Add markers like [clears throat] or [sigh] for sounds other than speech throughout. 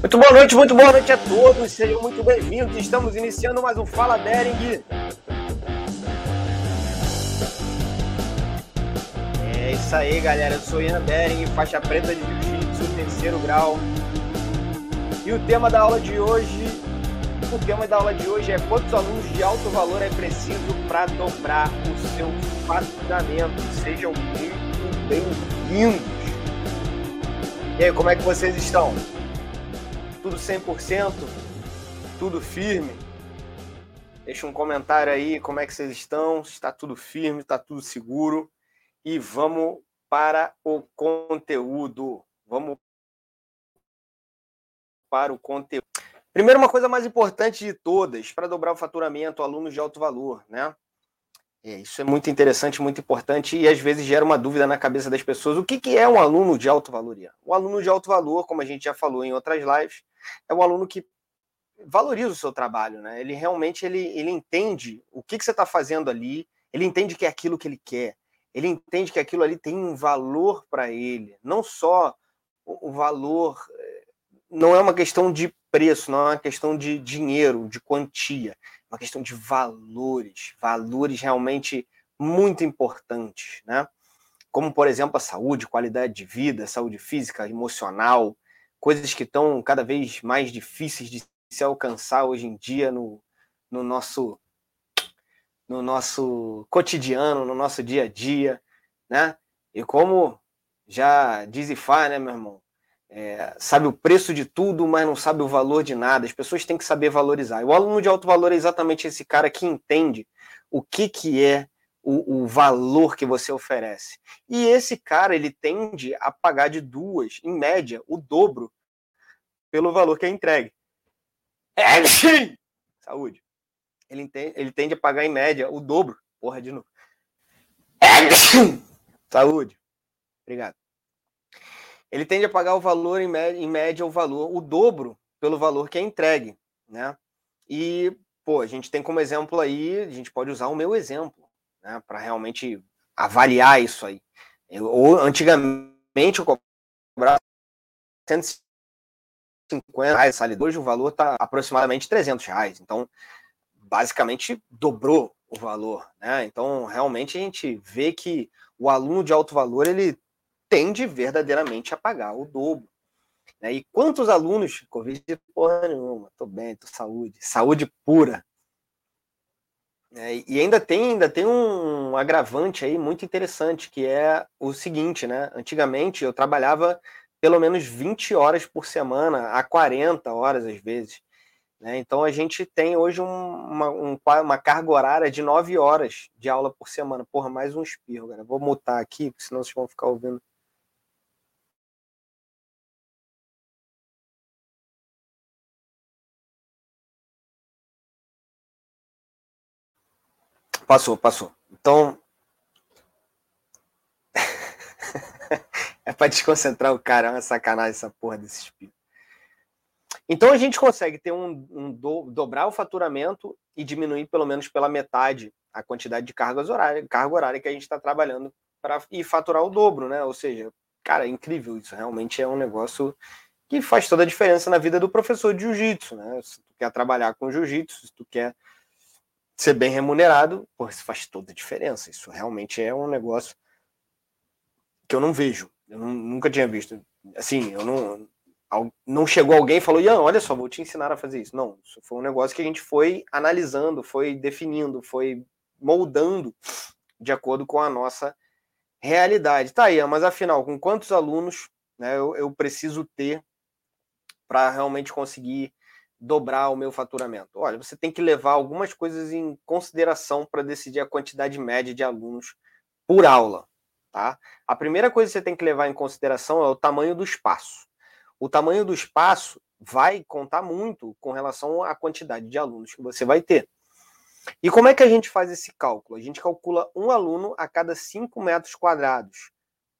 Muito boa noite, muito boa noite a todos, sejam muito bem-vindos. Estamos iniciando mais um Fala Dering. É isso aí, galera. Eu sou Ian Dering, faixa preta de Jiu-Jitsu, terceiro grau. E o tema da aula de hoje, o tema da aula de hoje é quantos alunos de alto valor é preciso para dobrar o seu faturamento. Sejam muito bem-vindos. E aí, como é que vocês estão? tudo 100%, tudo firme. Deixa um comentário aí como é que vocês estão, está tudo firme, está tudo seguro. E vamos para o conteúdo. Vamos para o conteúdo. Primeiro, uma coisa mais importante de todas, para dobrar o faturamento, alunos de alto valor, né? É, isso é muito interessante, muito importante e às vezes gera uma dúvida na cabeça das pessoas. O que, que é um aluno de alto valor? O aluno de alto valor, como a gente já falou em outras lives, é um aluno que valoriza o seu trabalho, né? Ele realmente ele, ele entende o que, que você está fazendo ali, ele entende que é aquilo que ele quer, ele entende que aquilo ali tem um valor para ele, não só o, o valor, eh, não é uma questão de preço, não é uma questão de dinheiro, de quantia, uma questão de valores, valores realmente muito importantes, né? Como, por exemplo, a saúde, qualidade de vida, saúde física, emocional, coisas que estão cada vez mais difíceis de se alcançar hoje em dia no, no nosso no nosso cotidiano, no nosso dia a dia, né? E como já diz Ifá, né, meu irmão? É, sabe o preço de tudo, mas não sabe o valor de nada. As pessoas têm que saber valorizar. E o aluno de alto valor é exatamente esse cara que entende o que, que é o, o, valor que você oferece. E esse cara, ele tende a pagar de duas, em média, o dobro pelo valor que é entregue. É, Saúde. Ele, entende, ele tende a pagar em média o dobro. Porra, de novo. É, Saúde. Obrigado. Ele tende a pagar o valor, em média, em média, o valor, o dobro pelo valor que é entregue, né? E, pô, a gente tem como exemplo aí, a gente pode usar o meu exemplo, né? Para realmente avaliar isso aí. Eu, ou, antigamente, eu cobrava 150 50 reais ali. Hoje o valor está aproximadamente 300 reais. Então, basicamente, dobrou o valor. Né? Então, realmente, a gente vê que o aluno de alto valor ele tende verdadeiramente a pagar o dobro. Né? E quantos alunos, Covid, porra nenhuma, tô bem, tô saúde, saúde pura. É, e ainda tem, ainda tem um agravante aí muito interessante, que é o seguinte, né? Antigamente eu trabalhava pelo menos 20 horas por semana, a 40 horas às vezes. Né? Então a gente tem hoje um, uma, um, uma carga horária de 9 horas de aula por semana. Porra, mais um espirro, cara. Vou mutar aqui, senão vocês vão ficar ouvindo. Passou, passou. Então, [laughs] É para desconcentrar o cara, é uma sacanagem essa porra desse espírito. Então a gente consegue ter um, um do, dobrar o faturamento e diminuir pelo menos pela metade a quantidade de cargas horárias, carga horária que a gente está trabalhando para e faturar o dobro, né? Ou seja, cara, é incrível isso. Realmente é um negócio que faz toda a diferença na vida do professor de jiu-jitsu, né? Se tu quer trabalhar com jiu-jitsu, se tu quer ser bem remunerado, pô, isso faz toda a diferença. Isso realmente é um negócio que eu não vejo eu não, nunca tinha visto. Assim, eu não. Não chegou alguém e falou, Ian, olha só, vou te ensinar a fazer isso. Não, isso foi um negócio que a gente foi analisando, foi definindo, foi moldando de acordo com a nossa realidade. Tá, Ian, mas afinal, com quantos alunos né, eu, eu preciso ter para realmente conseguir dobrar o meu faturamento? Olha, você tem que levar algumas coisas em consideração para decidir a quantidade média de alunos por aula. Tá? A primeira coisa que você tem que levar em consideração é o tamanho do espaço. O tamanho do espaço vai contar muito com relação à quantidade de alunos que você vai ter. E como é que a gente faz esse cálculo? A gente calcula um aluno a cada 5 metros quadrados.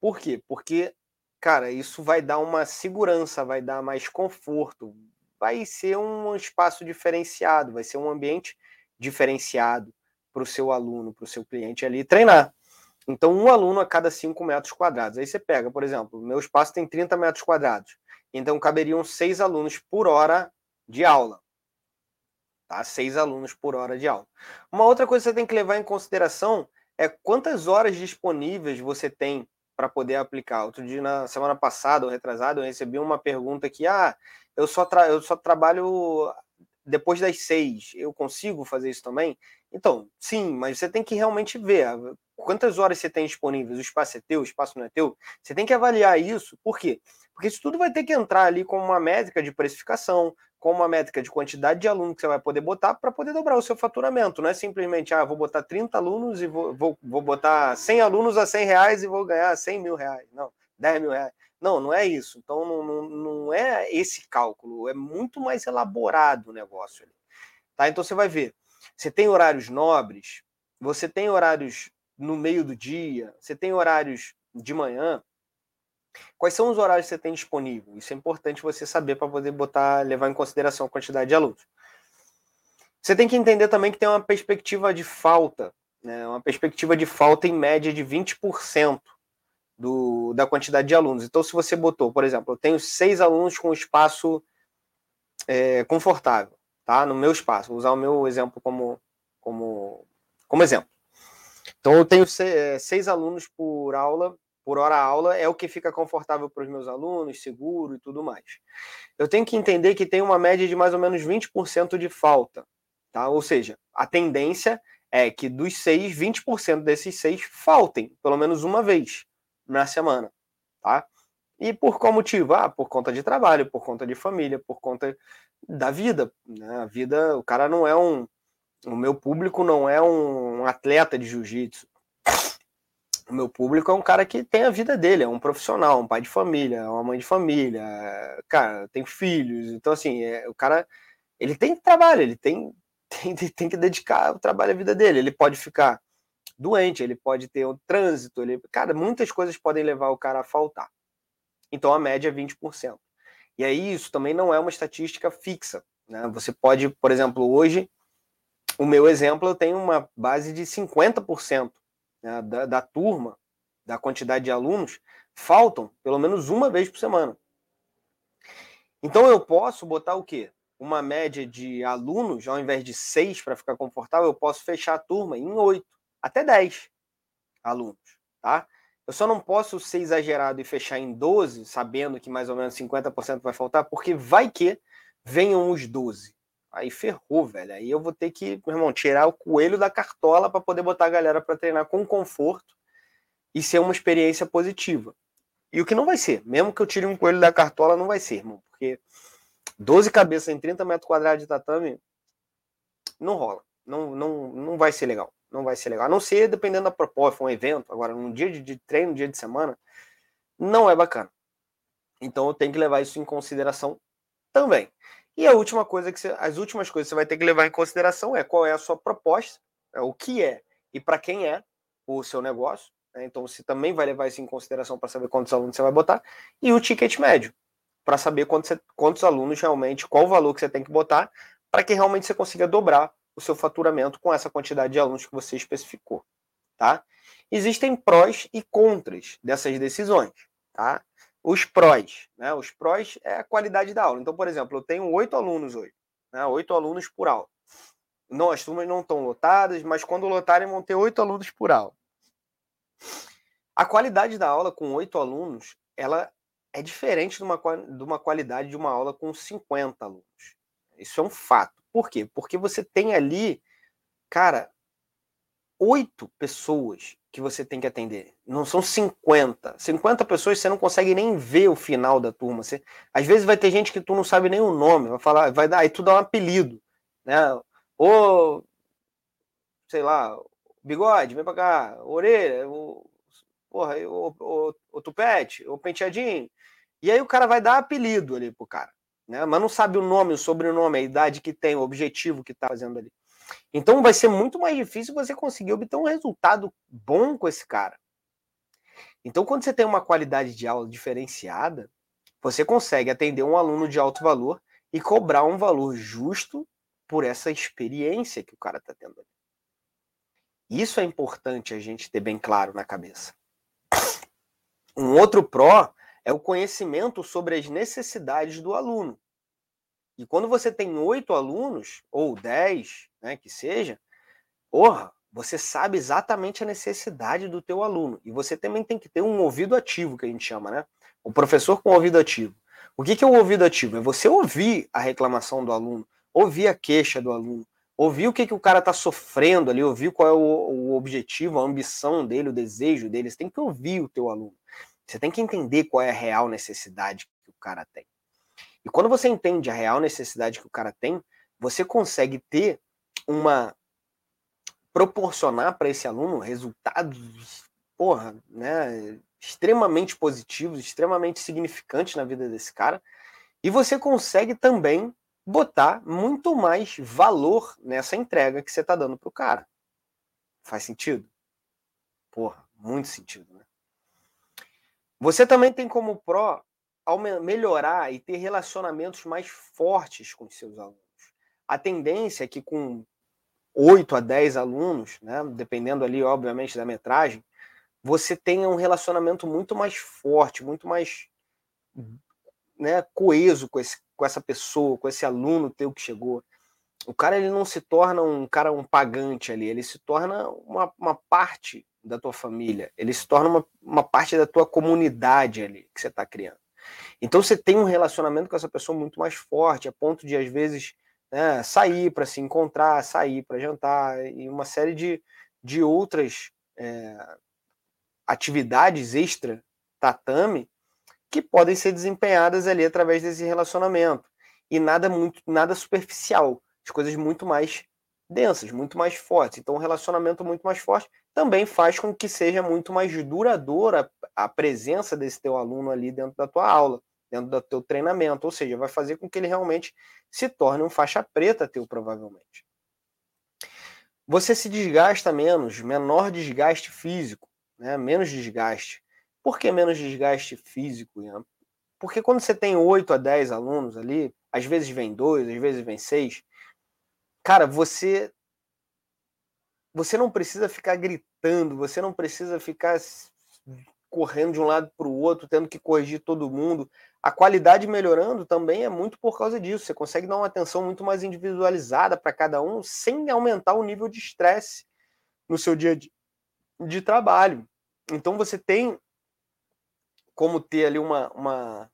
Por quê? Porque, cara, isso vai dar uma segurança, vai dar mais conforto, vai ser um espaço diferenciado, vai ser um ambiente diferenciado para o seu aluno, para o seu cliente ali treinar. Então, um aluno a cada 5 metros quadrados. Aí você pega, por exemplo, meu espaço tem 30 metros quadrados. Então, caberiam seis alunos por hora de aula. Tá? Seis alunos por hora de aula. Uma outra coisa que você tem que levar em consideração é quantas horas disponíveis você tem para poder aplicar. Outro dia, na semana passada ou retrasada, eu recebi uma pergunta que, ah, eu só, eu só trabalho depois das seis. Eu consigo fazer isso também? Então, sim, mas você tem que realmente ver quantas horas você tem disponíveis, o espaço é teu, o espaço não é teu. Você tem que avaliar isso. Por quê? Porque isso tudo vai ter que entrar ali como uma métrica de precificação, como uma métrica de quantidade de alunos que você vai poder botar para poder dobrar o seu faturamento. Não é simplesmente, ah, vou botar 30 alunos e vou, vou, vou botar 100 alunos a 100 reais e vou ganhar 100 mil reais. Não, 10 mil reais. Não, não é isso. Então, não, não, não é esse cálculo. É muito mais elaborado o negócio. Tá? Então, você vai ver. Você tem horários nobres, você tem horários no meio do dia, você tem horários de manhã, Quais são os horários que você tem disponível? Isso é importante você saber para poder botar, levar em consideração a quantidade de alunos. Você tem que entender também que tem uma perspectiva de falta, né? uma perspectiva de falta em média de 20% do, da quantidade de alunos. Então, se você botou, por exemplo, eu tenho seis alunos com espaço é, confortável, tá? No meu espaço. Vou usar o meu exemplo como, como, como exemplo. Então, eu tenho é, seis alunos por aula por hora aula é o que fica confortável para os meus alunos, seguro e tudo mais. Eu tenho que entender que tem uma média de mais ou menos 20% de falta, tá? Ou seja, a tendência é que dos seis, 20% desses seis faltem, pelo menos uma vez na semana, tá? E por qual motivo? Ah, por conta de trabalho, por conta de família, por conta da vida. Né? A vida, o cara não é um. O meu público não é um atleta de jiu-jitsu o meu público é um cara que tem a vida dele, é um profissional, um pai de família, uma mãe de família, cara, tem filhos, então assim, é, o cara, ele tem trabalho, ele tem, [laughs] tem, tem que dedicar o trabalho à vida dele, ele pode ficar doente, ele pode ter um trânsito, ele, cara, muitas coisas podem levar o cara a faltar. Então a média é 20%. E aí isso também não é uma estatística fixa, né? Você pode, por exemplo, hoje, o meu exemplo, eu tenho uma base de 50% né, da, da turma, da quantidade de alunos, faltam pelo menos uma vez por semana. Então eu posso botar o quê? Uma média de alunos, ao invés de seis para ficar confortável, eu posso fechar a turma em oito, até dez alunos, tá? Eu só não posso ser exagerado e fechar em 12, sabendo que mais ou menos 50% vai faltar, porque vai que venham os 12. Aí ferrou, velho. Aí eu vou ter que, meu irmão, tirar o coelho da cartola para poder botar a galera para treinar com conforto e ser uma experiência positiva. E o que não vai ser, mesmo que eu tire um coelho da cartola, não vai ser, irmão, porque 12 cabeças em 30 metros quadrados de tatame não rola. Não, não, não vai ser legal. Não vai ser legal. A não ser dependendo da proposta, um evento. Agora, num dia de, treino, dia de semana, não é bacana. Então eu tenho que levar isso em consideração também. E a última coisa que você, as últimas coisas que você vai ter que levar em consideração é qual é a sua proposta, é o que é e para quem é o seu negócio. Né? Então você também vai levar isso em consideração para saber quantos alunos você vai botar e o ticket médio para saber quantos, quantos alunos realmente, qual o valor que você tem que botar para que realmente você consiga dobrar o seu faturamento com essa quantidade de alunos que você especificou, tá? Existem prós e contras dessas decisões, tá? Os prós. Né? Os prós é a qualidade da aula. Então, por exemplo, eu tenho oito alunos hoje, né? oito alunos por aula. Não, as turmas não estão lotadas, mas quando lotarem vão ter oito alunos por aula. A qualidade da aula com oito alunos, ela é diferente de uma, de uma qualidade de uma aula com 50 alunos. Isso é um fato. Por quê? Porque você tem ali, cara, oito pessoas que você tem que atender. Não são 50. 50 pessoas você não consegue nem ver o final da turma. Você, às vezes vai ter gente que tu não sabe nem o nome, vai falar, vai dar, aí tu dá um apelido, né? Ou sei lá, bigode, vem pra cá, orelha, o, porra, o, o, o tupete, o penteadinho. E aí o cara vai dar apelido ali pro cara, né? Mas não sabe o nome, o sobrenome, a idade que tem, o objetivo que tá fazendo ali. Então vai ser muito mais difícil você conseguir obter um resultado bom com esse cara. Então, quando você tem uma qualidade de aula diferenciada, você consegue atender um aluno de alto valor e cobrar um valor justo por essa experiência que o cara está tendo. Isso é importante a gente ter bem claro na cabeça. Um outro pró é o conhecimento sobre as necessidades do aluno. E quando você tem oito alunos, ou dez, né, que seja, porra, você sabe exatamente a necessidade do teu aluno. E você também tem que ter um ouvido ativo, que a gente chama, né? O professor com ouvido ativo. O que, que é o ouvido ativo? É você ouvir a reclamação do aluno, ouvir a queixa do aluno, ouvir o que, que o cara está sofrendo ali, ouvir qual é o, o, objetivo, a ambição dele, o desejo dele. Você tem que ouvir o teu aluno. Você tem que entender qual é a real necessidade que o cara tem. E quando você entende a real necessidade que o cara tem, você consegue ter uma proporcionar para esse aluno resultados, porra, né, extremamente positivos, extremamente significantes na vida desse cara, e você consegue também botar muito mais valor nessa entrega que você está dando para o cara. Faz sentido? Porra, muito sentido, né? Você também tem como pró melhorar e ter relacionamentos mais fortes com seus alunos. A tendência é que com 8 a 10 alunos, né, dependendo ali, obviamente, da metragem, você tenha um relacionamento muito mais forte, muito mais né, coeso com, esse, com essa pessoa, com esse aluno teu que chegou. O cara ele não se torna um cara um pagante ali, ele se torna uma, uma parte da tua família, ele se torna uma, uma parte da tua comunidade ali que você está criando. Então você tem um relacionamento com essa pessoa muito mais forte, a ponto de às vezes né, sair para se encontrar, sair para jantar e uma série de, de outras é, atividades extra tatame que podem ser desempenhadas ali através desse relacionamento e nada muito nada superficial, as coisas muito mais densas, muito mais fortes. Então, um relacionamento muito mais forte também faz com que seja muito mais duradoura a presença desse teu aluno ali dentro da tua aula, dentro do teu treinamento, ou seja, vai fazer com que ele realmente se torne um faixa preta teu provavelmente. Você se desgasta menos, menor desgaste físico, né? menos desgaste. Por que menos desgaste físico, Ian? Porque quando você tem 8 a 10 alunos ali, às vezes vem dois, às vezes vem seis, cara, você você não precisa ficar gritando, você não precisa ficar correndo de um lado para o outro, tendo que corrigir todo mundo. A qualidade melhorando também é muito por causa disso. Você consegue dar uma atenção muito mais individualizada para cada um, sem aumentar o nível de estresse no seu dia de, de trabalho. Então você tem como ter ali uma, uma,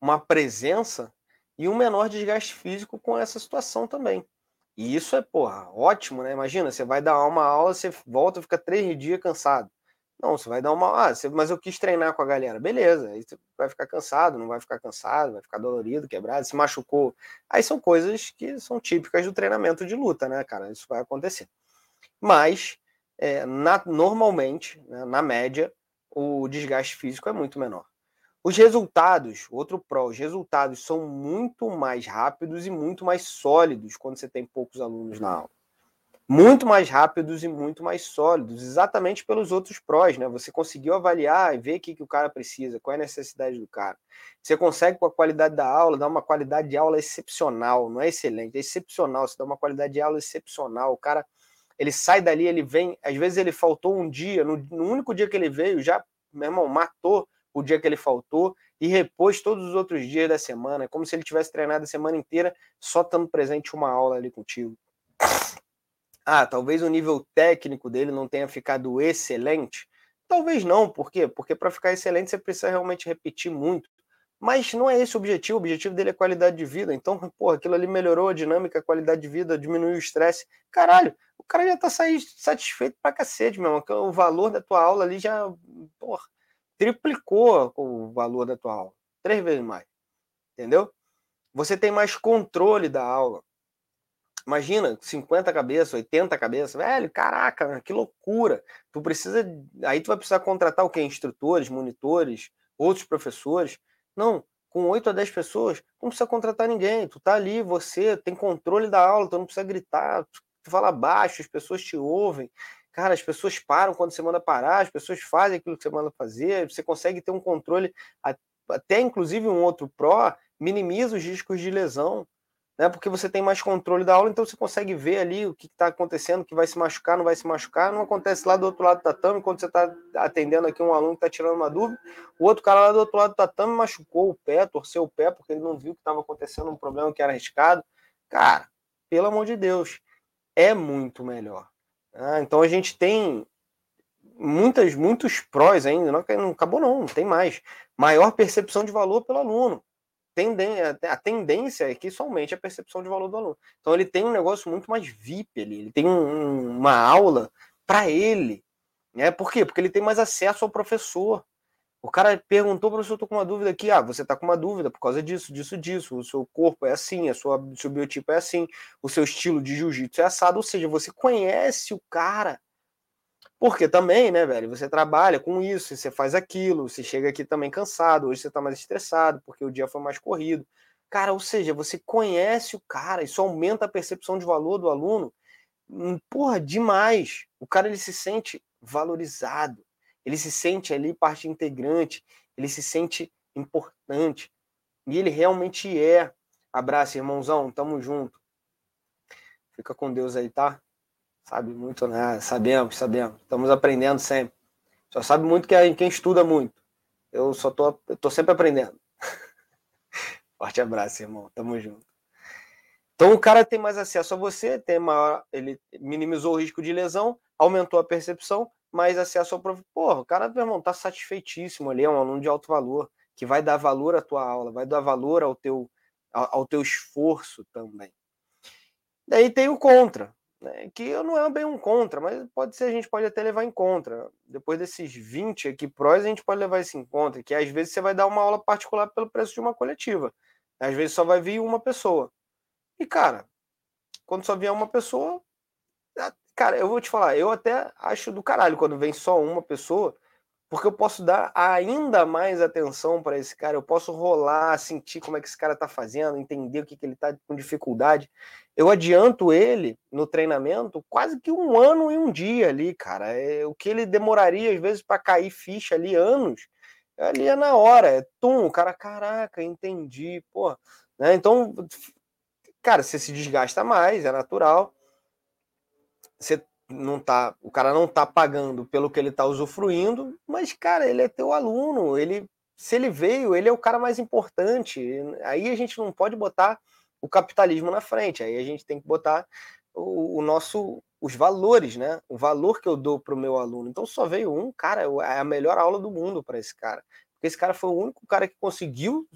uma presença e um menor desgaste físico com essa situação também. E isso é, porra, ótimo, né? Imagina, você vai dar uma aula, você volta e fica três dias cansado. Não, você vai dar uma. Ah, você... mas eu quis treinar com a galera. Beleza, aí você vai ficar cansado, não vai ficar cansado, vai ficar dolorido, quebrado, se machucou. Aí são coisas que são típicas do treinamento de luta, né, cara? Isso vai acontecer. Mas, é, na... normalmente, né, na média, o desgaste físico é muito menor. Os resultados, outro pró, os resultados são muito mais rápidos e muito mais sólidos quando você tem poucos alunos na aula. Muito mais rápidos e muito mais sólidos, exatamente pelos outros prós, né? Você conseguiu avaliar e ver o que, que o cara precisa, qual é a necessidade do cara. Você consegue, com a qualidade da aula, dar uma qualidade de aula excepcional, não é excelente, é excepcional. Você dá uma qualidade de aula excepcional. O cara, ele sai dali, ele vem, às vezes ele faltou um dia, no, no único dia que ele veio, já, meu irmão, matou o dia que ele faltou e repôs todos os outros dias da semana, como se ele tivesse treinado a semana inteira só estando presente uma aula ali contigo. Ah, talvez o nível técnico dele não tenha ficado excelente. Talvez não, por quê? Porque para ficar excelente você precisa realmente repetir muito. Mas não é esse o objetivo, o objetivo dele é qualidade de vida. Então, [laughs] pô, aquilo ali melhorou a dinâmica, a qualidade de vida, diminuiu o estresse. Caralho, o cara já tá satisfeito pra cacete, meu irmão. O valor da tua aula ali já, porra, triplicou o valor da tua aula, três vezes mais, entendeu? Você tem mais controle da aula. Imagina, 50 cabeças, 80 cabeças, velho, caraca, que loucura. Tu precisa, aí tu vai precisar contratar o quê? Instrutores, monitores, outros professores. Não, com 8 a 10 pessoas, não precisa contratar ninguém. Tu tá ali, você tem controle da aula, tu não precisa gritar, tu fala baixo, as pessoas te ouvem. Cara, as pessoas param quando você manda parar, as pessoas fazem aquilo que você manda fazer, você consegue ter um controle, até inclusive um outro pró, minimiza os riscos de lesão. Né? Porque você tem mais controle da aula, então você consegue ver ali o que está acontecendo, que vai se machucar, não vai se machucar. Não acontece lá do outro lado do tatame, quando você está atendendo aqui um aluno que está tirando uma dúvida, o outro cara lá do outro lado do tatame machucou o pé, torceu o pé, porque ele não viu que estava acontecendo um problema que era arriscado. Cara, pelo amor de Deus, é muito melhor. Né? Então a gente tem muitas, muitos prós ainda, não, acabou não, não tem mais. Maior percepção de valor pelo aluno a tendência é que isso aumente a percepção de valor do aluno. Então ele tem um negócio muito mais VIP ali, ele tem um, uma aula para ele. Né? Por quê? Porque ele tem mais acesso ao professor. O cara perguntou, professor, estou com uma dúvida aqui. Ah, você está com uma dúvida por causa disso, disso, disso. O seu corpo é assim, a sua, o seu biotipo é assim, o seu estilo de jiu-jitsu é assado. Ou seja, você conhece o cara. Porque também, né, velho, você trabalha com isso, você faz aquilo, você chega aqui também cansado, hoje você tá mais estressado, porque o dia foi mais corrido. Cara, ou seja, você conhece o cara, isso aumenta a percepção de valor do aluno. Hum, porra, demais. O cara ele se sente valorizado, ele se sente ali parte integrante, ele se sente importante. E ele realmente é. Abraço, irmãozão, tamo junto. Fica com Deus aí, tá? Sabe muito né? sabemos, sabemos. Estamos aprendendo sempre. Só sabe muito quem, quem estuda muito. Eu só tô, eu tô sempre aprendendo. [laughs] Forte abraço, irmão. Tamo junto. Então o cara tem mais acesso a você, tem maior, ele minimizou o risco de lesão, aumentou a percepção, mais acesso ao professor. Porra, o cara, meu irmão, tá satisfeitíssimo ali, é um aluno de alto valor, que vai dar valor à tua aula, vai dar valor ao teu, ao, ao teu esforço também. Daí tem o contra né, que não é bem um contra, mas pode ser, a gente pode até levar em conta. Depois desses 20 aqui prós, a gente pode levar isso em conta, que às vezes você vai dar uma aula particular pelo preço de uma coletiva. Às vezes só vai vir uma pessoa. E, cara, quando só vier uma pessoa, cara, eu vou te falar, eu até acho do caralho quando vem só uma pessoa, porque eu posso dar ainda mais atenção para esse cara, eu posso rolar, sentir como é que esse cara está fazendo, entender o que, que ele está com dificuldade. Eu adianto ele no treinamento quase que um ano e um dia ali, cara. É, o que ele demoraria, às vezes, para cair ficha ali anos, ali é na hora, é tum, o cara, caraca, entendi, pô. Né? Então, cara, você se desgasta mais, é natural. Você não tá, o cara não tá pagando pelo que ele tá usufruindo, mas cara, ele é teu aluno, ele se ele veio, ele é o cara mais importante. Aí a gente não pode botar o capitalismo na frente, aí a gente tem que botar o, o nosso os valores, né? O valor que eu dou para o meu aluno. Então só veio um, cara, é a melhor aula do mundo para esse cara. Porque esse cara foi o único cara que conseguiu,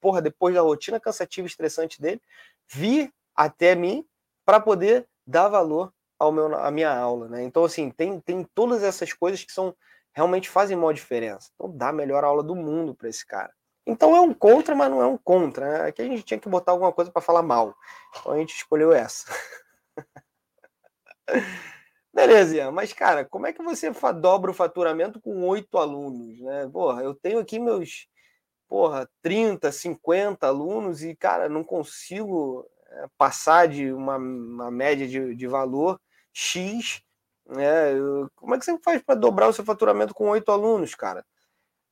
porra, depois da rotina cansativa e estressante dele, vir até mim para poder dar valor ao meu, minha aula, né? Então, assim, tem, tem todas essas coisas que são realmente fazem uma diferença. Então, dá a melhor aula do mundo para esse cara. Então, é um contra, mas não é um contra. Né? Aqui a gente tinha que botar alguma coisa para falar mal. Então, a gente escolheu essa. [laughs] Beleza, Ian. Mas, cara, como é que você dobra o faturamento com oito alunos, né? Porra, eu tenho aqui meus, porra, 30, 50 alunos e, cara, não consigo é, passar de uma, uma média de, de valor X. Né? Como é que você faz para dobrar o seu faturamento com oito alunos, cara?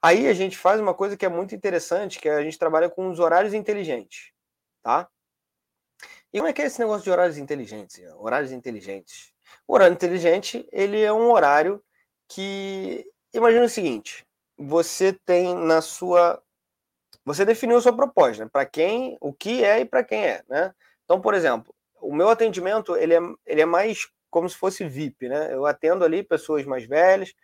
Aí a gente faz uma coisa que é muito interessante, que é a gente trabalha com os horários inteligentes, tá? E como é que é esse negócio de horários inteligentes? Horários inteligentes. O horário inteligente, ele é um horário que imagina o seguinte, você tem na sua você definiu a sua proposta, né? para quem, o que é e para quem é, né? Então, por exemplo, o meu atendimento, ele é, ele é mais como se fosse VIP, né? Eu atendo ali pessoas mais velhas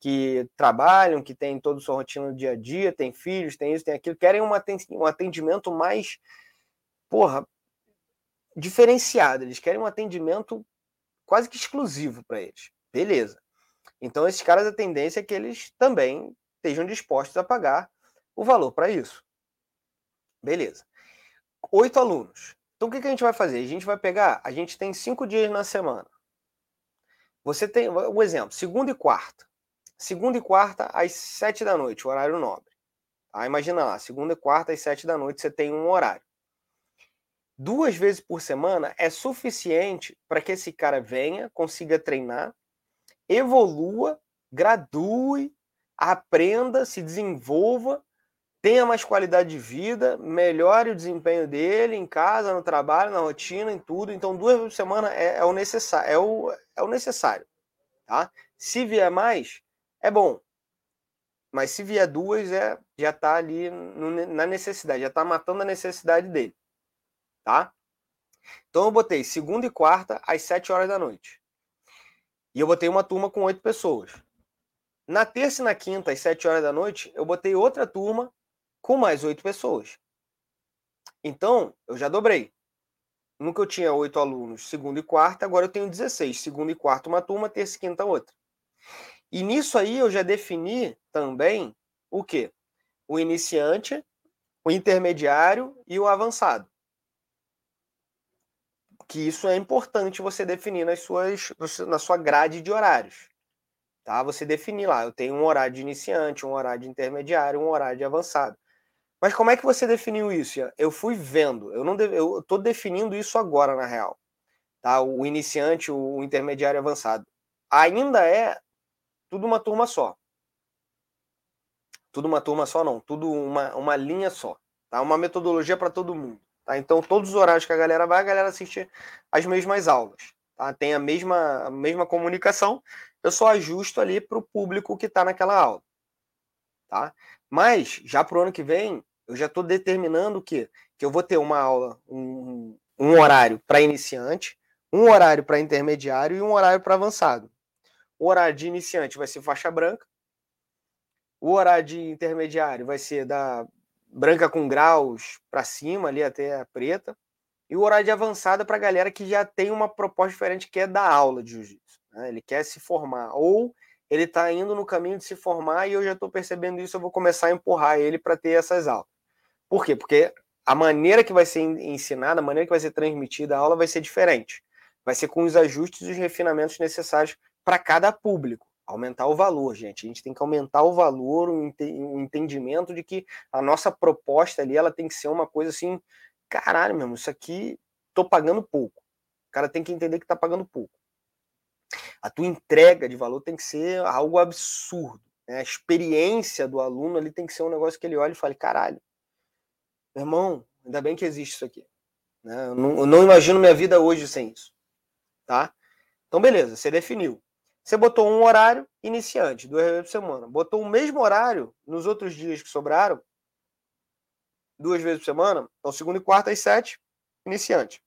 que trabalham, que têm toda sua rotina no dia a dia, têm filhos, têm isso, têm aquilo, querem um atendimento mais, porra, diferenciado. Eles querem um atendimento quase que exclusivo para eles. Beleza. Então, esses caras, a tendência é que eles também estejam dispostos a pagar o valor para isso. Beleza. Oito alunos. Então, o que, que a gente vai fazer? A gente vai pegar, a gente tem cinco dias na semana. Você tem, um exemplo, segunda e quarta. Segunda e quarta às sete da noite, horário nobre. Tá? Imagina lá, segunda e quarta às sete da noite você tem um horário. Duas vezes por semana é suficiente para que esse cara venha, consiga treinar, evolua, gradue, aprenda, se desenvolva tenha mais qualidade de vida, melhore o desempenho dele em casa, no trabalho, na rotina, em tudo. Então, duas vezes por semana é, é o necessário, é o, é o necessário, tá? Se vier mais, é bom. Mas se vier duas, é, já está ali no, na necessidade, já está matando a necessidade dele, tá? Então eu botei segunda e quarta às sete horas da noite. E eu botei uma turma com oito pessoas. Na terça e na quinta, às sete horas da noite, eu botei outra turma com mais oito pessoas. Então, eu já dobrei. Nunca eu tinha oito alunos, segunda e quarta, agora eu tenho 16. Segunda e quarta, uma turma, terça e quinta, outra. E nisso aí eu já defini também o quê? O iniciante, o intermediário e o avançado. Que isso é importante você definir nas suas, na sua grade de horários. Tá? Você definir lá, eu tenho um horário de iniciante, um horário de intermediário, um horário de avançado. Mas como é que você definiu isso? Eu fui vendo, eu não eu estou definindo isso agora na real. Tá? O iniciante, o intermediário avançado. Ainda é tudo uma turma só. Tudo uma turma só, não. Tudo uma, uma linha só. Tá? Uma metodologia para todo mundo. Tá? Então, todos os horários que a galera vai, a galera assiste as mesmas aulas. Tá? Tem a mesma, a mesma comunicação. Eu só ajusto ali para o público que está naquela aula. Tá? Mas, já para o ano que vem, eu já estou determinando que, que eu vou ter uma aula, um, um horário para iniciante, um horário para intermediário e um horário para avançado. O horário de iniciante vai ser faixa branca, o horário de intermediário vai ser da branca com graus para cima, ali até a preta, e o horário de avançada para a galera que já tem uma proposta diferente, que é da aula de jiu-jitsu. Né? Ele quer se formar, ou ele está indo no caminho de se formar e eu já estou percebendo isso, eu vou começar a empurrar ele para ter essas aulas. Por quê? Porque a maneira que vai ser ensinada, a maneira que vai ser transmitida a aula vai ser diferente. Vai ser com os ajustes e os refinamentos necessários para cada público. Aumentar o valor, gente. A gente tem que aumentar o valor, o entendimento de que a nossa proposta ali ela tem que ser uma coisa assim, caralho, mesmo, isso aqui tô pagando pouco. O cara tem que entender que tá pagando pouco. A tua entrega de valor tem que ser algo absurdo. Né? A experiência do aluno ali tem que ser um negócio que ele olha e fale, caralho, meu irmão, ainda bem que existe isso aqui. Né? Eu, não, eu não imagino minha vida hoje sem isso. Tá? Então, beleza, você definiu. Você botou um horário iniciante, duas vezes por semana. Botou o mesmo horário nos outros dias que sobraram, duas vezes por semana. Então, segunda e quarta às sete, iniciante.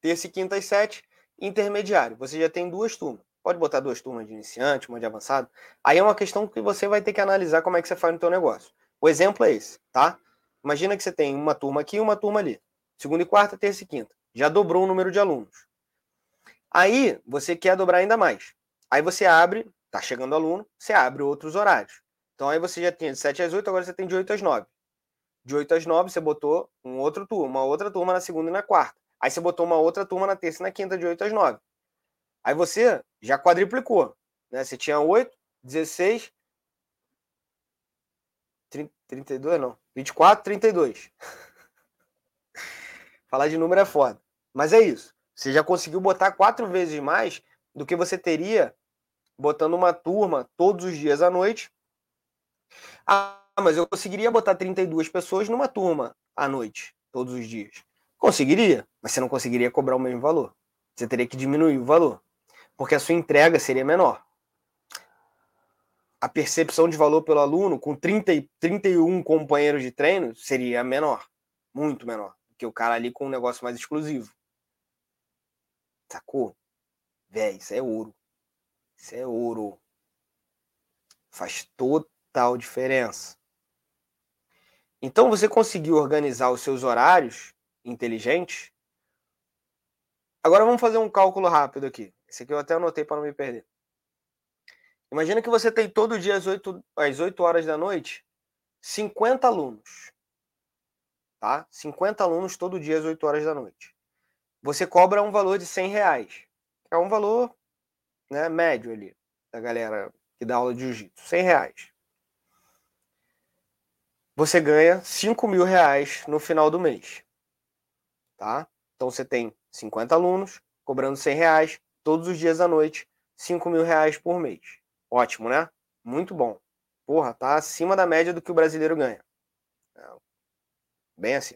Terça e quinta às sete, intermediário. Você já tem duas turmas. Pode botar duas turmas de iniciante, uma de avançado. Aí é uma questão que você vai ter que analisar como é que você faz no teu negócio. O exemplo é esse, tá? Imagina que você tem uma turma aqui e uma turma ali. Segunda e quarta, terça e quinta. Já dobrou o número de alunos. Aí você quer dobrar ainda mais. Aí você abre, tá chegando aluno, você abre outros horários. Então aí você já tinha de 7 às 8, agora você tem de 8 às 9. De 8 às 9 você botou um outro turma, uma outra turma na segunda e na quarta. Aí você botou uma outra turma na terça e na quinta, de 8 às 9. Aí você já quadriplicou. Né? Você tinha 8, 16, 32 não. 24, 32. [laughs] Falar de número é foda. Mas é isso. Você já conseguiu botar quatro vezes mais do que você teria botando uma turma todos os dias à noite. Ah, mas eu conseguiria botar 32 pessoas numa turma à noite, todos os dias. Conseguiria, mas você não conseguiria cobrar o mesmo valor. Você teria que diminuir o valor, porque a sua entrega seria menor a percepção de valor pelo aluno com 30 e 31 companheiros de treino seria menor, muito menor, que o cara ali com um negócio mais exclusivo. Sacou? Véi, isso é ouro. Isso é ouro. Faz total diferença. Então você conseguiu organizar os seus horários inteligentes. Agora vamos fazer um cálculo rápido aqui. Esse aqui eu até anotei para não me perder. Imagina que você tem todo dia às 8, às 8 horas da noite 50 alunos. Tá? 50 alunos todo dia às 8 horas da noite. Você cobra um valor de 100 reais. É um valor né, médio ali da galera que dá aula de jiu-jitsu. 100 reais. Você ganha 5 mil reais no final do mês. Tá? Então você tem 50 alunos cobrando 100 reais todos os dias à noite, 5 mil reais por mês. Ótimo, né? Muito bom. Porra, tá acima da média do que o brasileiro ganha. Bem assim.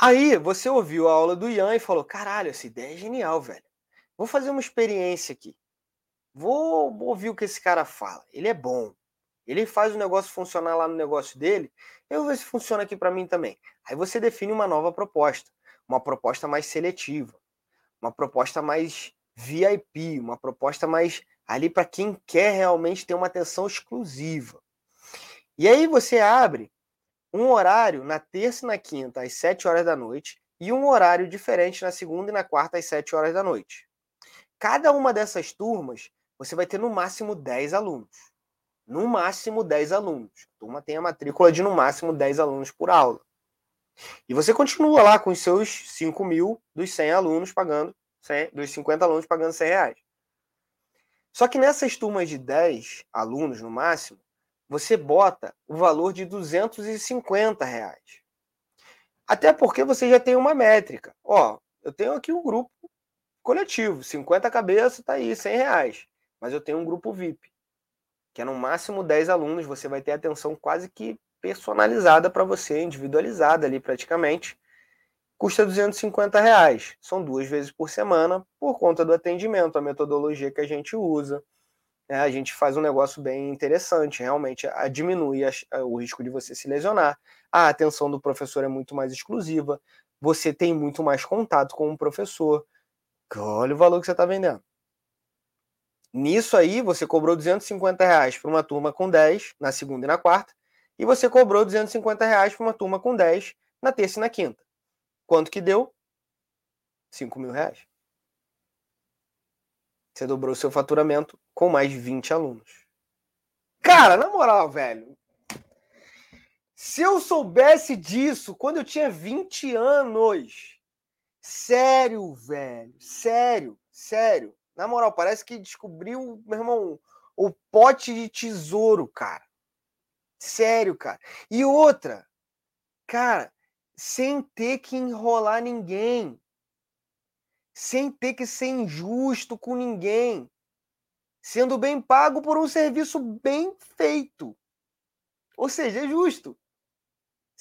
Aí você ouviu a aula do Ian e falou: caralho, essa ideia é genial, velho. Vou fazer uma experiência aqui. Vou ouvir o que esse cara fala. Ele é bom. Ele faz o negócio funcionar lá no negócio dele. Eu vou ver se funciona aqui para mim também. Aí você define uma nova proposta, uma proposta mais seletiva, uma proposta mais VIP, uma proposta mais ali para quem quer realmente ter uma atenção exclusiva. E aí você abre um horário na terça e na quinta às 7 horas da noite e um horário diferente na segunda e na quarta às 7 horas da noite. Cada uma dessas turmas, você vai ter no máximo 10 alunos. No máximo 10 alunos. A turma tem a matrícula de no máximo 10 alunos por aula. E você continua lá com os seus 5 mil dos 100 alunos pagando, 100, dos 50 alunos pagando 100 reais. Só que nessas turmas de 10 alunos no máximo, você bota o valor de 250 reais. Até porque você já tem uma métrica. Ó, eu tenho aqui um grupo coletivo. 50 cabeças, tá aí, 100 reais. Mas eu tenho um grupo VIP, que é no máximo 10 alunos, você vai ter atenção quase que personalizada para você, individualizada ali praticamente. Custa 250 reais. São duas vezes por semana, por conta do atendimento, a metodologia que a gente usa. É, a gente faz um negócio bem interessante, realmente a, diminui a, a, o risco de você se lesionar. A atenção do professor é muito mais exclusiva, você tem muito mais contato com o professor, Olha o valor que você está vendendo. Nisso aí, você cobrou 250 reais para uma turma com 10 na segunda e na quarta, e você cobrou 250 reais para uma turma com 10 na terça e na quinta. Quanto que deu? 5 mil reais. Você dobrou seu faturamento com mais 20 alunos. Cara, na moral, velho. Se eu soubesse disso quando eu tinha 20 anos, Sério, velho. Sério, sério. Na moral, parece que descobriu, meu irmão, o pote de tesouro, cara. Sério, cara. E outra, cara, sem ter que enrolar ninguém. Sem ter que ser injusto com ninguém. Sendo bem pago por um serviço bem feito. Ou seja, é justo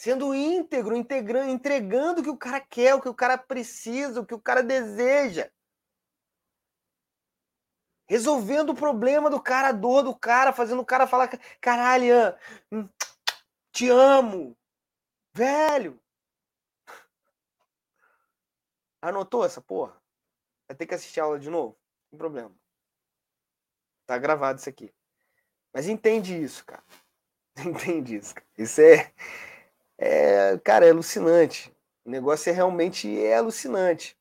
sendo íntegro, integrando, entregando o que o cara quer, o que o cara precisa, o que o cara deseja. Resolvendo o problema do cara, a dor do cara, fazendo o cara falar: caralho, hum, te amo, velho. Anotou essa porra? Vai ter que assistir a aula de novo? Não tem problema. Tá gravado isso aqui. Mas entende isso, cara. [laughs] Entende isso. Cara. Isso é é, cara, é alucinante. O negócio é realmente é alucinante.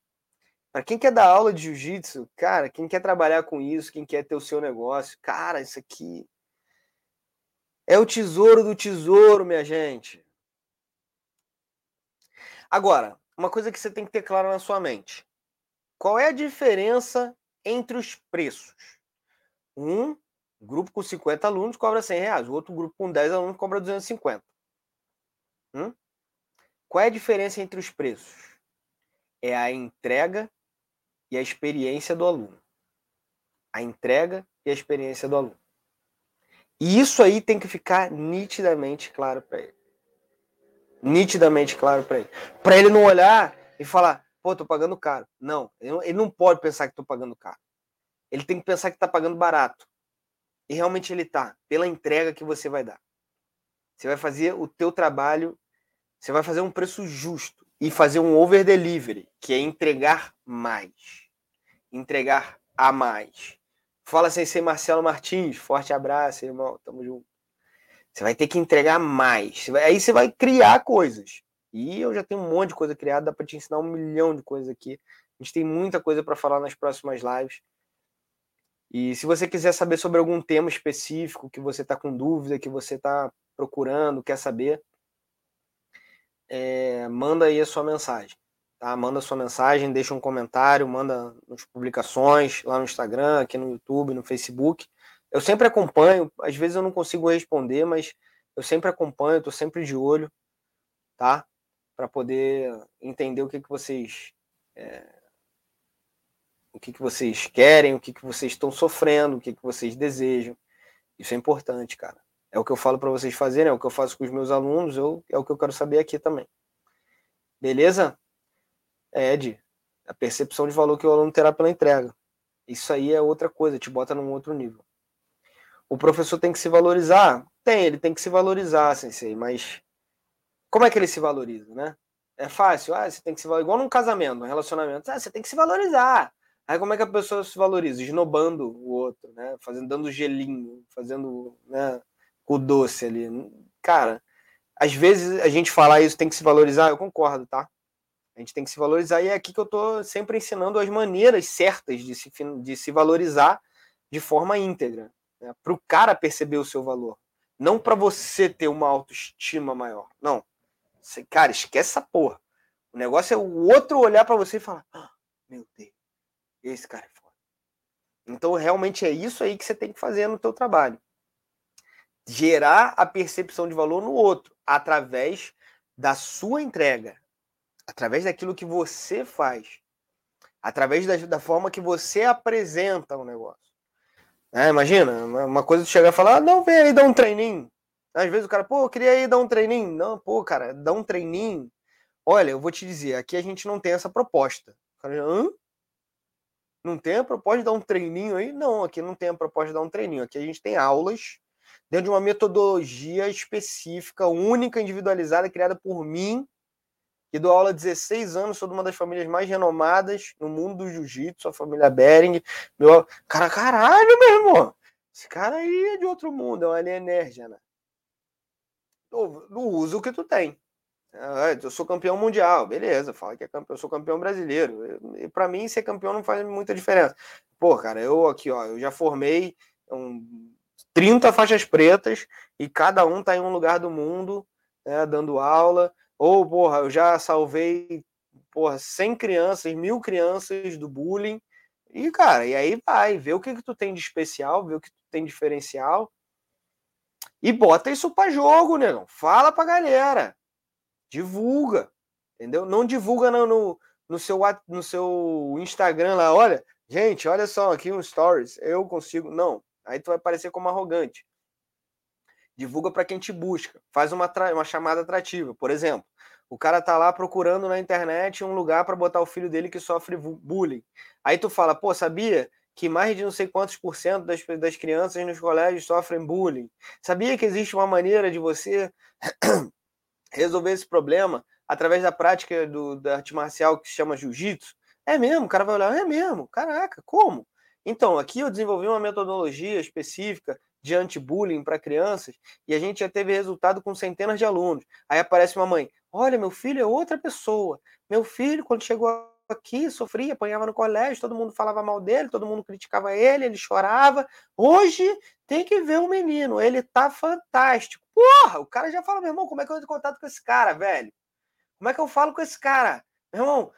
Para quem quer dar aula de jiu-jitsu, cara, quem quer trabalhar com isso, quem quer ter o seu negócio, cara, isso aqui é o tesouro do tesouro, minha gente. Agora, uma coisa que você tem que ter claro na sua mente: qual é a diferença entre os preços? Um grupo com 50 alunos cobra 100 reais, o outro grupo com 10 alunos cobra 250. Hum? Qual é a diferença entre os preços? É a entrega e a experiência do aluno. A entrega e a experiência do aluno. E isso aí tem que ficar nitidamente claro para ele. Nitidamente claro para ele. Para ele não olhar e falar, pô, tô pagando caro. Não, ele não pode pensar que tô pagando caro. Ele tem que pensar que tá pagando barato. E realmente ele tá, pela entrega que você vai dar. Você vai fazer o teu trabalho você vai fazer um preço justo e fazer um over delivery, que é entregar mais. Entregar a mais. Fala sem ser Marcelo Martins. Forte abraço, irmão. Tamo junto. Você vai ter que entregar mais. Aí você vai criar coisas. E eu já tenho um monte de coisa criada, dá para te ensinar um milhão de coisas aqui. A gente tem muita coisa para falar nas próximas lives. E se você quiser saber sobre algum tema específico que você está com dúvida, que você está procurando, quer saber, é, manda aí a sua mensagem. Tá? Manda a sua mensagem, deixa um comentário, manda nas publicações, lá no Instagram, aqui no YouTube, no Facebook. Eu sempre acompanho, às vezes eu não consigo responder, mas eu sempre acompanho, estou sempre de olho, tá? Para poder entender o que, que vocês. É, o que, que vocês querem, o que, que vocês estão sofrendo, o que, que vocês desejam. Isso é importante, cara. É o que eu falo para vocês fazerem, é o que eu faço com os meus alunos, eu, é o que eu quero saber aqui também. Beleza? É, Ed, a percepção de valor que o aluno terá pela entrega. Isso aí é outra coisa, te bota num outro nível. O professor tem que se valorizar? Tem, ele tem que se valorizar, sensei, mas como é que ele se valoriza, né? É fácil, ah, você tem que se valorizar, igual num casamento, num relacionamento, ah, você tem que se valorizar. Aí como é que a pessoa se valoriza? Esnobando o outro, né? Fazendo, dando gelinho, fazendo né, o doce ali. Cara, às vezes a gente falar isso tem que se valorizar, eu concordo, tá? A gente tem que se valorizar e é aqui que eu tô sempre ensinando as maneiras certas de se, de se valorizar de forma íntegra, né? para o cara perceber o seu valor, não para você ter uma autoestima maior. Não, você, cara, esquece essa porra. O negócio é o outro olhar para você e falar: ah, meu Deus, esse cara é foda. Então realmente é isso aí que você tem que fazer no teu trabalho gerar a percepção de valor no outro através da sua entrega, através daquilo que você faz, através da, da forma que você apresenta o negócio. É, imagina, uma coisa de chegar e falar, ah, não, vem aí dar um treininho. Às vezes o cara, pô, eu queria ir dar um treininho. Não, pô, cara, dar um treininho. Olha, eu vou te dizer, aqui a gente não tem essa proposta. O cara, Hã? Não tem a proposta de dar um treininho aí? Não, aqui não tem a proposta de dar um treininho. Aqui a gente tem aulas dentro de uma metodologia específica, única, individualizada, criada por mim, que dou aula há 16 anos, sou de uma das famílias mais renomadas no mundo do jiu-jitsu, a família Bering. Meu... Cara, caralho, meu irmão! Esse cara aí é de outro mundo, é um alienígena. Não usa o que tu tem. Ah, eu sou campeão mundial, beleza, fala que é campeão, eu sou campeão brasileiro. Para mim ser campeão não faz muita diferença. Pô, cara, eu aqui, ó, eu já formei um 30 faixas pretas e cada um tá em um lugar do mundo, né, dando aula. Ou, porra, eu já salvei, porra, 100 crianças, mil crianças do bullying. E, cara, e aí vai, vê o que, que tu tem de especial, vê o que tu tem de diferencial. E bota isso para jogo, né? Fala pra galera. Divulga. Entendeu? Não divulga no, no, no, seu, no seu Instagram lá. Olha, gente, olha só aqui um stories. Eu consigo. Não. Aí tu vai parecer como arrogante. Divulga para quem te busca. Faz uma, uma chamada atrativa. Por exemplo, o cara tá lá procurando na internet um lugar para botar o filho dele que sofre bullying. Aí tu fala, pô, sabia que mais de não sei quantos por cento das, das crianças nos colégios sofrem bullying? Sabia que existe uma maneira de você [clears throat] resolver esse problema através da prática do, da arte marcial que se chama jiu-jitsu? É mesmo, o cara vai olhar, é mesmo, caraca, como? Então, aqui eu desenvolvi uma metodologia específica de anti-bullying para crianças e a gente já teve resultado com centenas de alunos. Aí aparece uma mãe: Olha, meu filho é outra pessoa. Meu filho, quando chegou aqui, sofria, apanhava no colégio, todo mundo falava mal dele, todo mundo criticava ele, ele chorava. Hoje tem que ver o menino, ele tá fantástico. Porra, o cara já fala, meu irmão, como é que eu entro em contato com esse cara, velho? Como é que eu falo com esse cara? Meu irmão,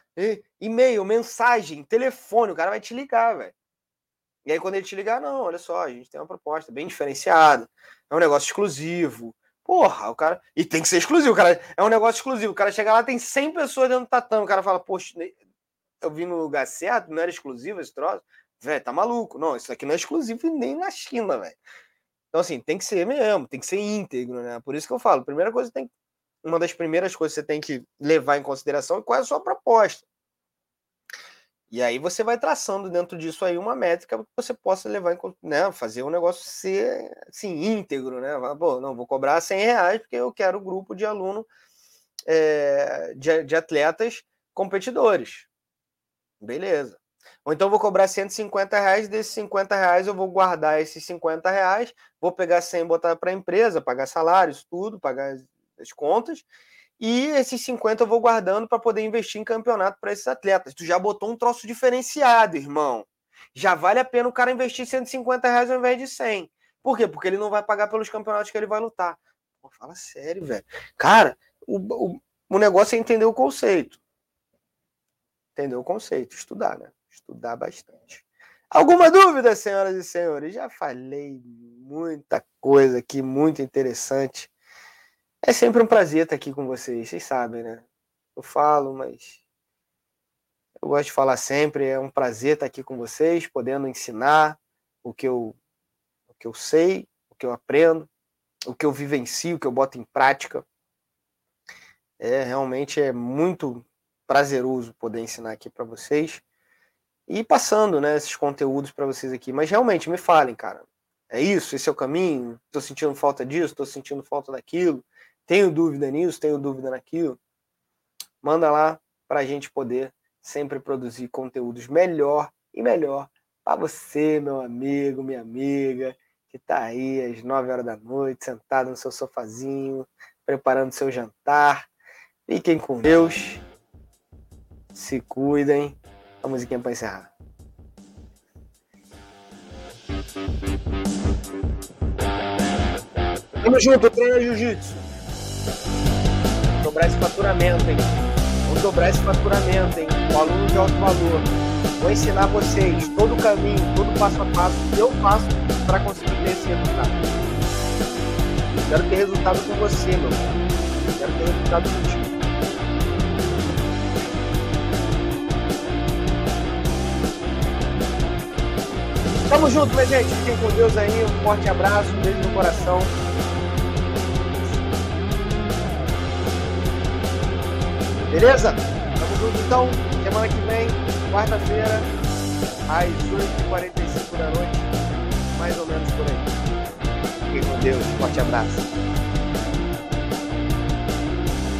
e-mail, mensagem, telefone, o cara vai te ligar, velho. E aí, quando ele te ligar, não, olha só, a gente tem uma proposta bem diferenciada, é um negócio exclusivo. Porra, o cara. E tem que ser exclusivo, cara. É um negócio exclusivo. O cara chega lá, tem 100 pessoas dentro do tatame. O cara fala, poxa, eu vim no lugar certo, não era exclusivo esse troço. Velho, tá maluco. Não, isso aqui não é exclusivo nem na China, velho. Então, assim, tem que ser mesmo, tem que ser íntegro, né? Por isso que eu falo, primeira coisa tem uma das primeiras coisas que você tem que levar em consideração é qual é a sua proposta. E aí você vai traçando dentro disso aí uma métrica que você possa levar em né, fazer o um negócio ser assim, íntegro, né? Pô, não, vou cobrar 100 reais porque eu quero um grupo de aluno é, de, de atletas competidores. Beleza. Ou então vou cobrar 150 reais, desses 50 reais eu vou guardar esses 50 reais, vou pegar 100 e botar para a empresa, pagar salários, tudo, pagar as contas, e esses 50 eu vou guardando para poder investir em campeonato para esses atletas. Tu já botou um troço diferenciado, irmão. Já vale a pena o cara investir 150 reais ao invés de 100. Por quê? Porque ele não vai pagar pelos campeonatos que ele vai lutar. Pô, fala sério, velho. Cara, o, o, o negócio é entender o conceito. Entender o conceito, estudar, né? Estudar bastante. Alguma dúvida, senhoras e senhores? Já falei muita coisa aqui, muito interessante. É sempre um prazer estar aqui com vocês, vocês sabem, né? Eu falo, mas eu gosto de falar sempre. É um prazer estar aqui com vocês, podendo ensinar o que eu, o que eu sei, o que eu aprendo. o que eu vivencio, o que eu boto em prática. É realmente é muito prazeroso poder ensinar aqui para vocês e passando, né, esses conteúdos para vocês aqui. Mas realmente me falem, cara. É isso, esse é o caminho. Estou sentindo falta disso, estou sentindo falta daquilo. Tenho dúvida nisso, tenho dúvida naquilo. Manda lá para a gente poder sempre produzir conteúdos melhor e melhor para você, meu amigo, minha amiga, que está aí às 9 horas da noite, sentado no seu sofazinho, preparando seu jantar. Fiquem com Deus. Se cuidem. A musiquinha para encerrar. Tamo junto, treino jiu-jitsu. Dobrar esse faturamento, hein? Vou dobrar esse faturamento, hein? O aluno de alto valor. Vou ensinar vocês todo o caminho, todo o passo a passo que eu faço para conseguir ter esse resultado. Quero ter resultado com você, meu. Quero ter resultado contigo. Tamo junto, minha gente. Fiquem com Deus aí. Um forte abraço, um beijo no coração. Beleza? Tamo junto então. Semana que vem, quarta-feira, às 8h45 da noite. Mais ou menos por aí. Fiquem com Deus. Forte abraço.